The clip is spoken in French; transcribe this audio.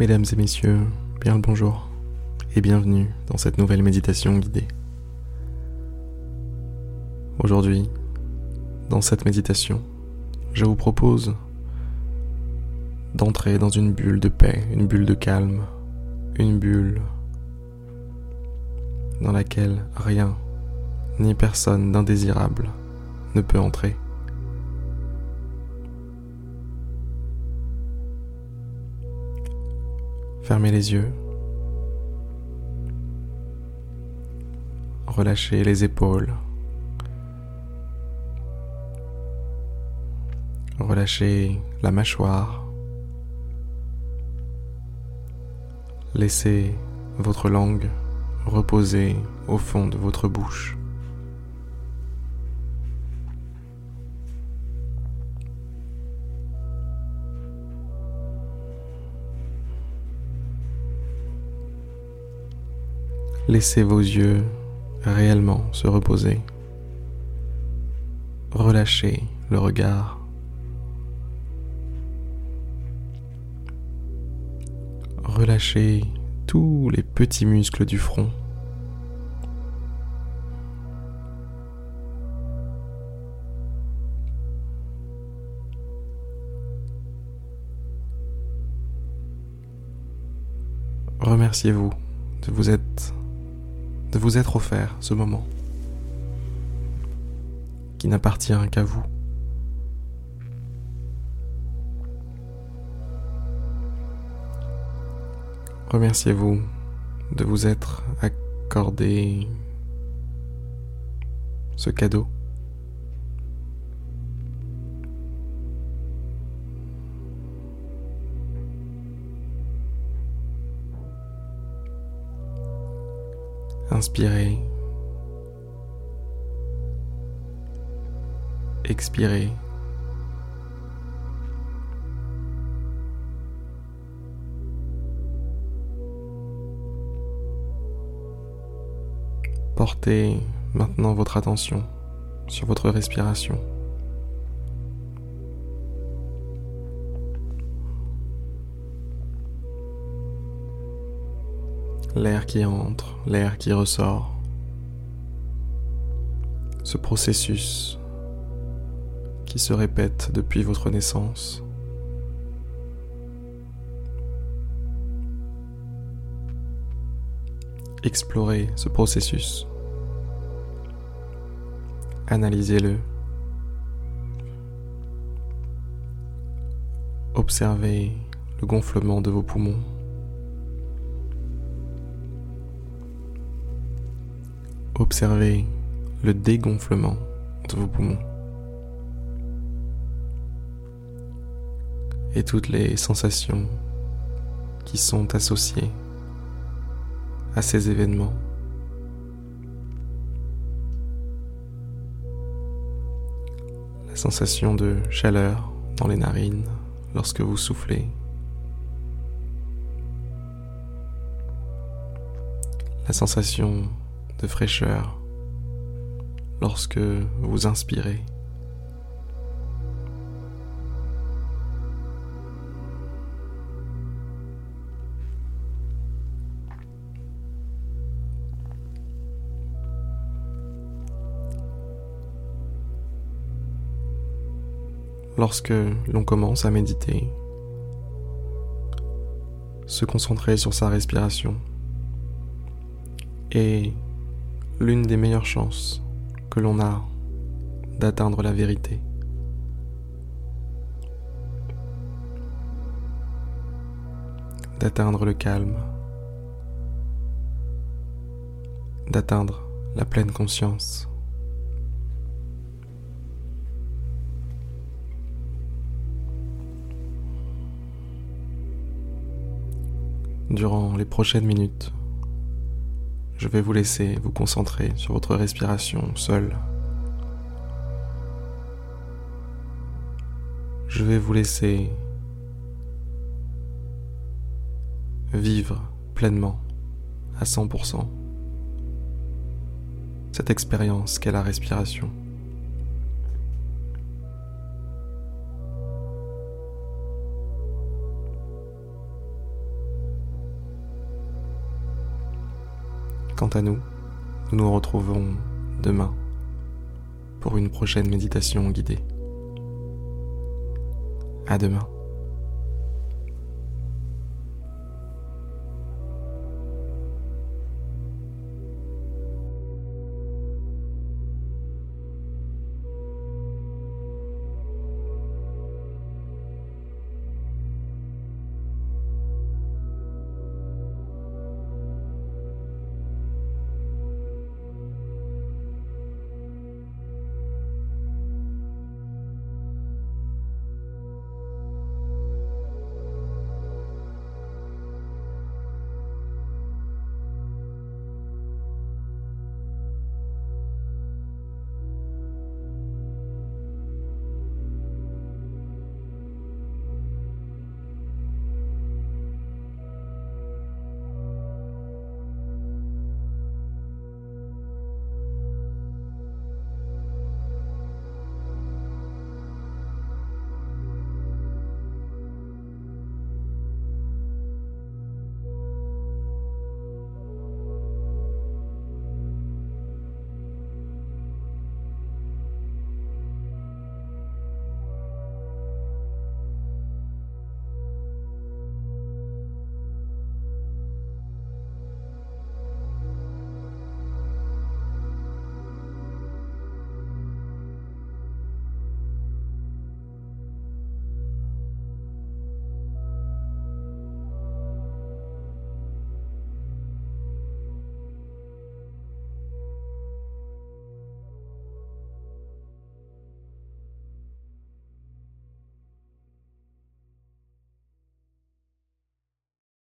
Mesdames et messieurs, bien le bonjour et bienvenue dans cette nouvelle méditation guidée. Aujourd'hui, dans cette méditation, je vous propose d'entrer dans une bulle de paix, une bulle de calme, une bulle dans laquelle rien ni personne d'indésirable ne peut entrer. Fermez les yeux. Relâchez les épaules. Relâchez la mâchoire. Laissez votre langue reposer au fond de votre bouche. Laissez vos yeux réellement se reposer. Relâchez le regard. Relâchez tous les petits muscles du front. Remerciez-vous de vous être de vous être offert ce moment qui n'appartient qu'à vous. Remerciez-vous de vous être accordé ce cadeau. Inspirez. Expirez. Portez maintenant votre attention sur votre respiration. L'air qui entre, l'air qui ressort. Ce processus qui se répète depuis votre naissance. Explorez ce processus. Analysez-le. Observez le gonflement de vos poumons. Observez le dégonflement de vos poumons et toutes les sensations qui sont associées à ces événements. La sensation de chaleur dans les narines lorsque vous soufflez. La sensation de fraîcheur lorsque vous inspirez. Lorsque l'on commence à méditer, se concentrer sur sa respiration et l'une des meilleures chances que l'on a d'atteindre la vérité. D'atteindre le calme. D'atteindre la pleine conscience. Durant les prochaines minutes, je vais vous laisser vous concentrer sur votre respiration seule. Je vais vous laisser vivre pleinement à 100% cette expérience qu'est la respiration. Quant à nous, nous nous retrouvons demain pour une prochaine méditation guidée. À demain.